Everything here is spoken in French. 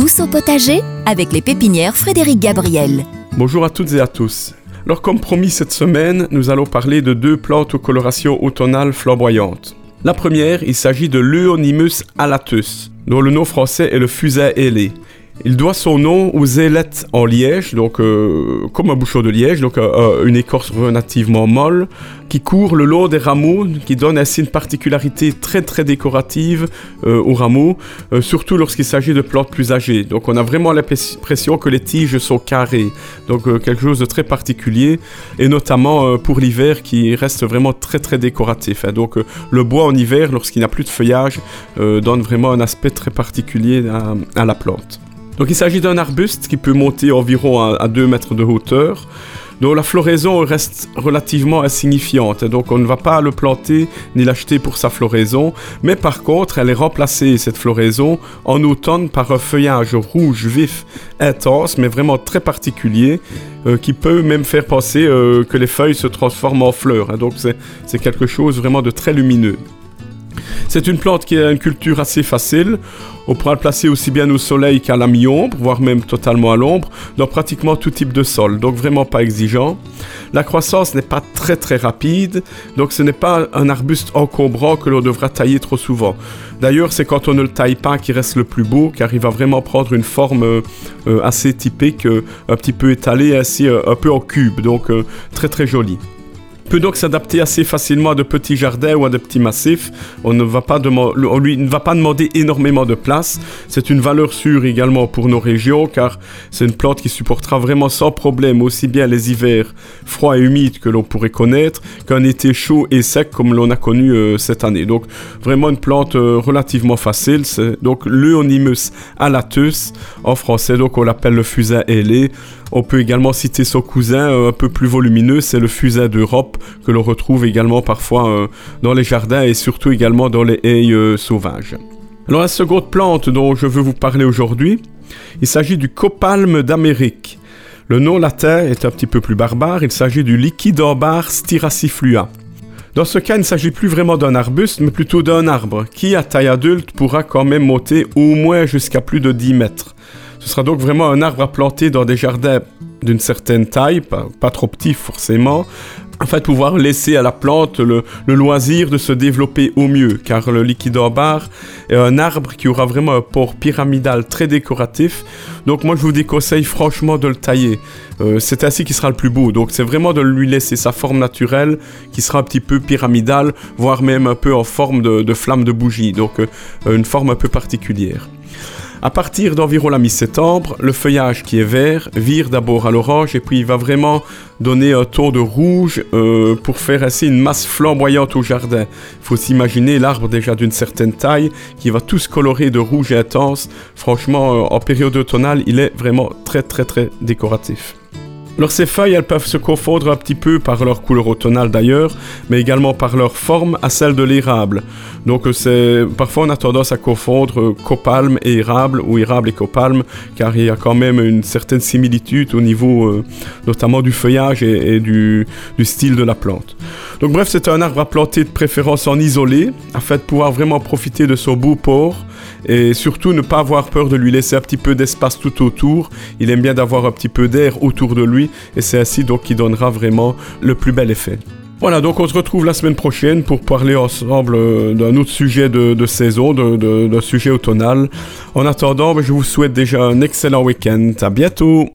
Tous au potager avec les pépinières Frédéric Gabriel. Bonjour à toutes et à tous. Alors comme promis cette semaine, nous allons parler de deux plantes aux colorations automnales flamboyantes. La première, il s'agit de l'Eonymus alatus, dont le nom français est le fusain ailé. Il doit son nom aux ailettes en liège, donc euh, comme un bouchon de liège, donc euh, euh, une écorce relativement molle, qui court le long des rameaux, qui donne ainsi une particularité très très décorative aux rameaux, surtout lorsqu'il s'agit de plantes plus âgées. Donc on a vraiment l'impression que les tiges sont carrées, donc quelque chose de très particulier, et notamment pour l'hiver qui reste vraiment très très décoratif. Hein. Donc le bois en hiver, lorsqu'il n'a plus de feuillage, donne vraiment un aspect très particulier à la plante. Donc il s'agit d'un arbuste qui peut monter environ à, 2 mètres de hauteur, dont la floraison reste relativement insignifiante. Donc on ne va pas le planter ni l'acheter pour sa floraison, mais par contre elle est remplacée, cette floraison, en automne par un feuillage rouge vif intense, mais vraiment très particulier, euh, qui peut même faire penser euh, que les feuilles se transforment en fleurs. Hein. Donc c'est quelque chose vraiment de très lumineux. C'est une plante qui a une culture assez facile. On pourra le placer aussi bien au soleil qu'à la mi-ombre, voire même totalement à l'ombre, dans pratiquement tout type de sol, donc vraiment pas exigeant. La croissance n'est pas très très rapide, donc ce n'est pas un arbuste encombrant que l'on devra tailler trop souvent. D'ailleurs, c'est quand on ne le taille pas qu'il reste le plus beau, car il va vraiment prendre une forme euh, assez typique, euh, un petit peu étalée, ainsi euh, un peu en cube, donc très très joli peut donc s'adapter assez facilement à de petits jardins ou à de petits massifs. On ne va pas lui va pas demander énormément de place. C'est une valeur sûre également pour nos régions car c'est une plante qui supportera vraiment sans problème aussi bien les hivers froids et humides que l'on pourrait connaître qu'un été chaud et sec comme l'on a connu euh, cette année. Donc vraiment une plante euh, relativement facile. C'est donc l'Eonymus alatus en français. Donc on l'appelle le fusain ailé. On peut également citer son cousin euh, un peu plus volumineux, c'est le fusain d'Europe que l'on retrouve également parfois euh, dans les jardins et surtout également dans les haies euh, sauvages. Alors la seconde plante dont je veux vous parler aujourd'hui, il s'agit du copalme d'Amérique. Le nom latin est un petit peu plus barbare, il s'agit du liquidambar styraciflua. Dans ce cas, il ne s'agit plus vraiment d'un arbuste, mais plutôt d'un arbre, qui à taille adulte pourra quand même monter au moins jusqu'à plus de 10 mètres. Ce sera donc vraiment un arbre à planter dans des jardins d'une certaine taille, pas, trop petit forcément, afin de pouvoir laisser à la plante le, loisir de se développer au mieux, car le liquidambar est un arbre qui aura vraiment un port pyramidal très décoratif. Donc moi je vous déconseille franchement de le tailler. Euh, c'est ainsi qu'il sera le plus beau. Donc c'est vraiment de lui laisser sa forme naturelle, qui sera un petit peu pyramidale, voire même un peu en forme de, flamme de bougie. Donc euh, une forme un peu particulière. À partir d'environ la mi-septembre, le feuillage qui est vert vire d'abord à l'orange et puis il va vraiment donner un ton de rouge euh, pour faire ainsi une masse flamboyante au jardin. Il faut s'imaginer l'arbre déjà d'une certaine taille qui va tout se colorer de rouge intense. Franchement, euh, en période automnale, il est vraiment très très très décoratif. Alors ces feuilles, elles peuvent se confondre un petit peu par leur couleur automnale d'ailleurs, mais également par leur forme à celle de l'érable. Donc euh, c'est parfois on a tendance à confondre euh, copalme et érable ou érable et copalme, car il y a quand même une certaine similitude au niveau euh, notamment du feuillage et, du, du, style de la plante. Donc bref, c'est un arbre à planter de préférence en isolé, afin de pouvoir vraiment profiter de son beau port et surtout ne pas avoir peur de lui laisser un petit peu d'espace tout autour. Il aime bien d'avoir un petit peu d'air autour de lui et c'est ainsi donc qu'il donnera vraiment le plus bel effet. Voilà, donc on se retrouve la semaine prochaine pour parler ensemble euh, d'un autre sujet de, saison, d'un sujet automnal. En attendant, je vous souhaite déjà un excellent week-end. À bientôt!